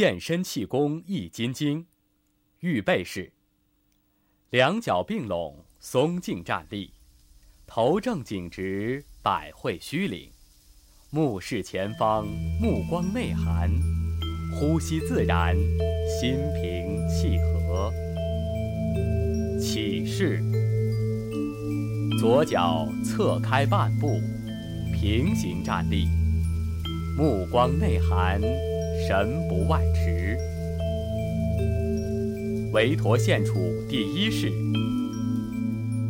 健身气功易筋经，预备式。两脚并拢，松劲站立，头正颈直，百会虚领，目视前方，目光内含，呼吸自然，心平气和。起势，左脚侧开半步，平行站立，目光内含，神不外驰。韦陀献杵第一式，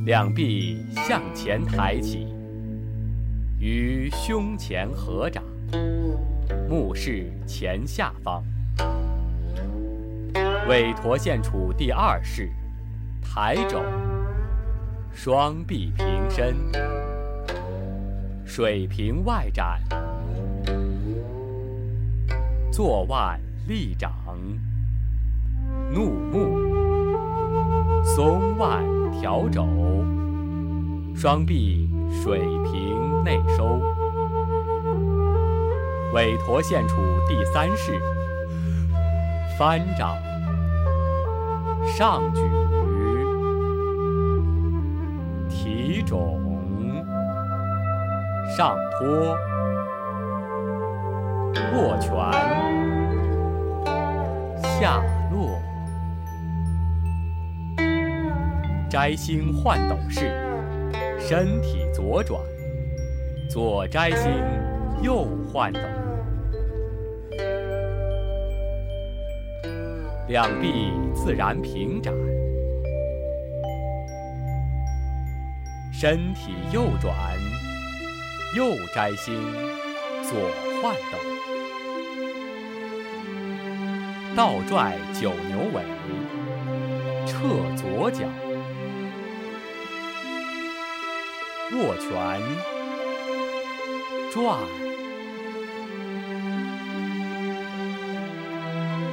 两臂向前抬起，于胸前合掌，目视前下方。韦陀献杵第二式，抬肘，双臂平伸，水平外展，坐腕立掌。怒目，松腕调肘，双臂水平内收。韦陀献杵第三式，翻掌，上举，提踵，上托，握拳，下落。摘星换斗式，身体左转，左摘星，右换斗，两臂自然平展，身体右转，右摘星，左换斗，倒拽九牛尾，撤左脚。握拳，转，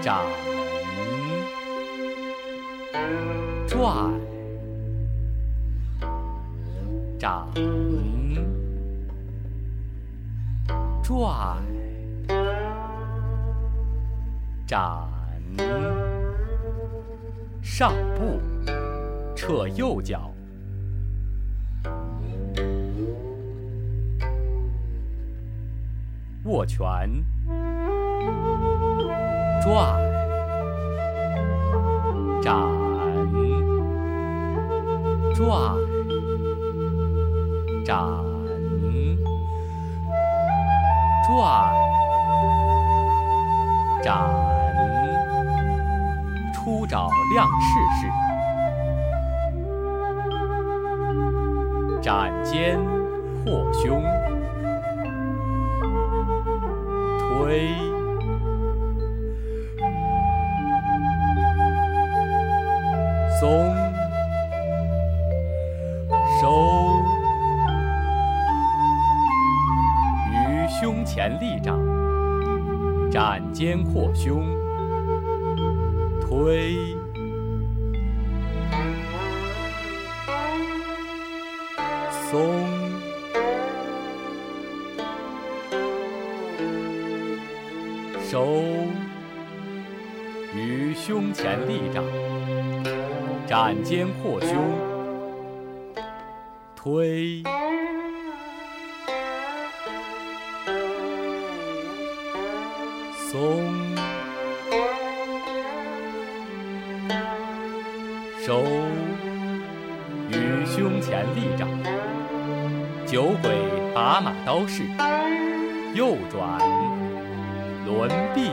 掌，转，掌，转，展。上步，撤右脚。握拳，转，展，转，展，转，展，出爪亮翅式，展肩扩胸。推，松，肩扩胸，推，松。收，于胸前立掌，展肩扩胸，推，松，收，于胸前立掌，酒鬼拔马刀式，右转。轮臂，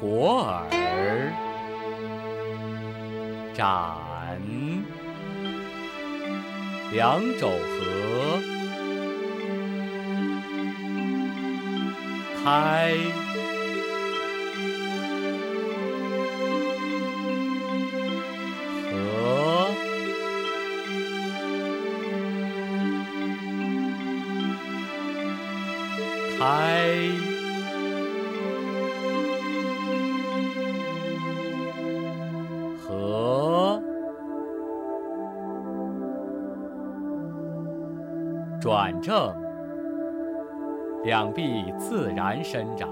果耳，展，两肘合，开。开，合，转正，两臂自然伸展，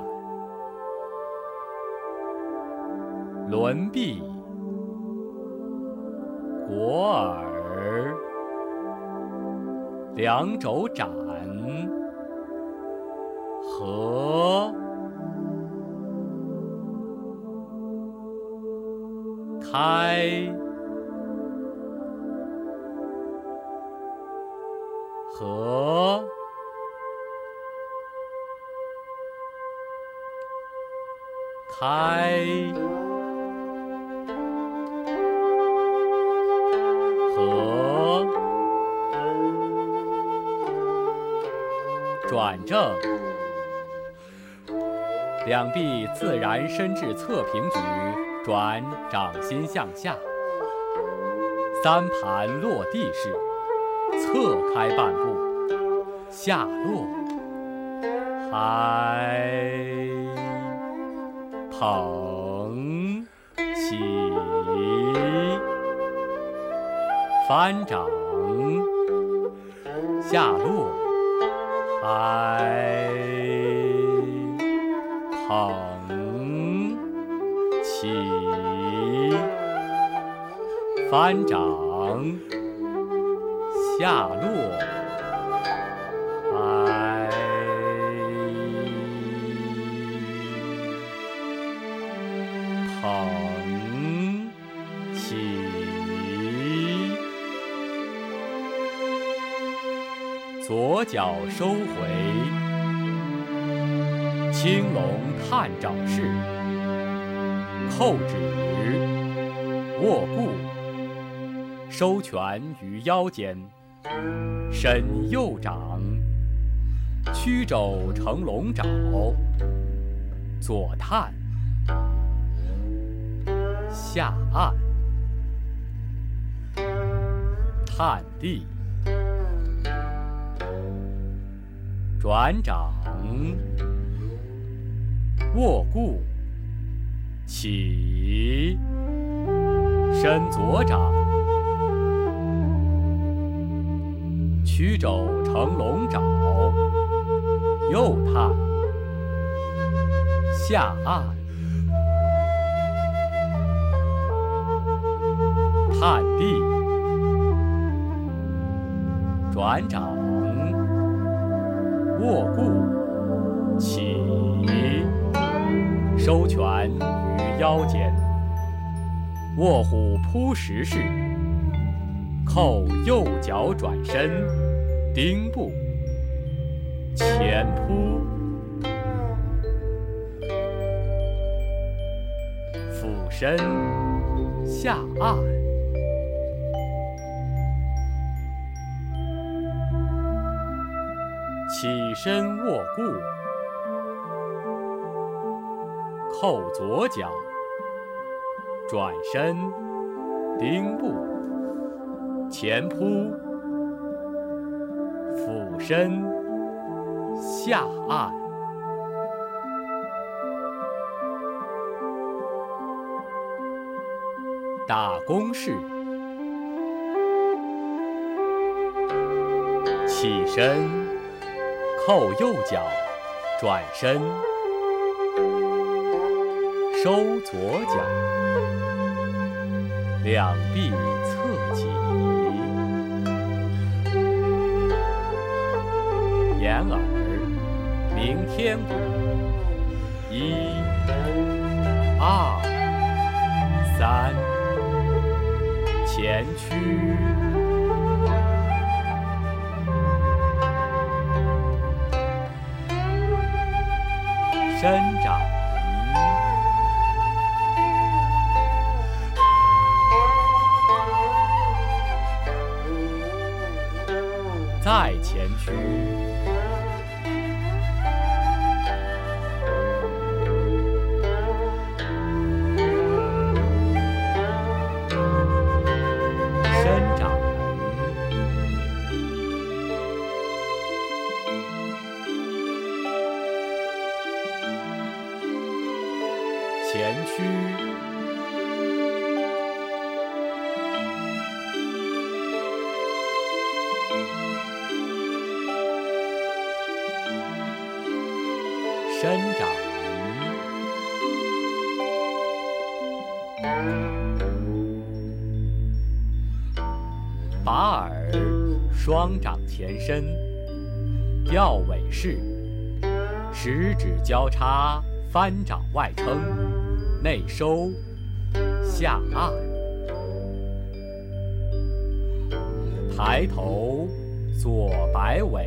轮臂、裹耳，两肘展，合，开，合。开，合，转正，两臂自然伸至侧平举，转掌心向下，三盘落地式，侧开半步，下落，嗨。捧起，翻掌，下落，嗨，捧起，翻掌，下落。捧起，左脚收回，青龙探掌式，扣指，握固，收拳于腰间，伸右掌，曲肘成龙爪，左探。下按，探地，转掌，握固，起，伸左掌，曲肘成龙爪，右探，下按。探地，转掌，握固，起，收拳于腰间，卧虎扑食式，扣右脚转身，丁步，前扑，俯身，下按。起身卧固，扣左脚，转身，丁步，前扑，俯身，下按，打弓式，起身。后右脚，转身，收左脚，两臂侧起，掩耳，鸣天鼓，一、二、三，前屈。伸展，再前屈。前屈，伸展，把耳双掌前伸，吊尾式，食指交叉翻掌外撑，内收，下按，抬头左摆尾。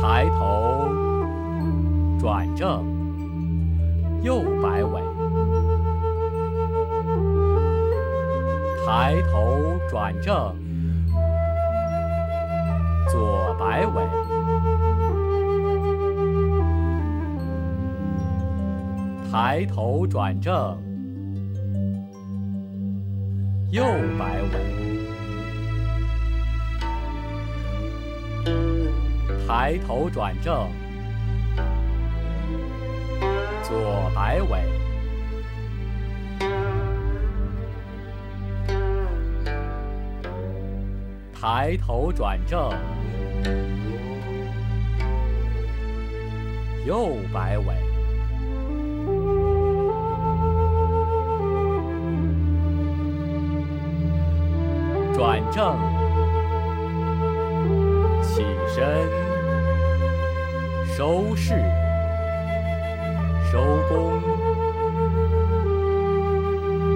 抬头，转正，右摆尾；抬头转正，抬头转正，右摆尾。抬头转正，左摆尾；抬头转正，右摆尾；转正，起身。收势，收工，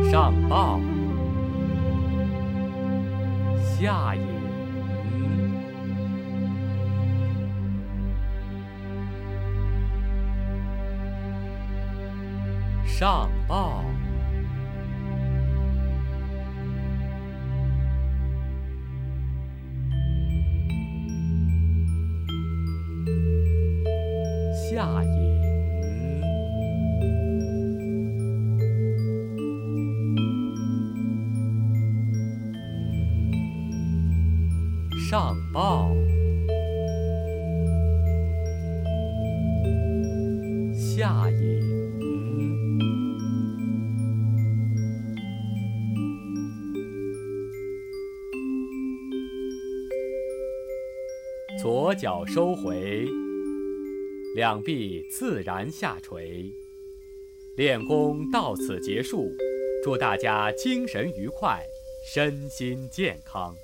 上报，下引，上报。上报，下引，左脚收回。两臂自然下垂，练功到此结束。祝大家精神愉快，身心健康。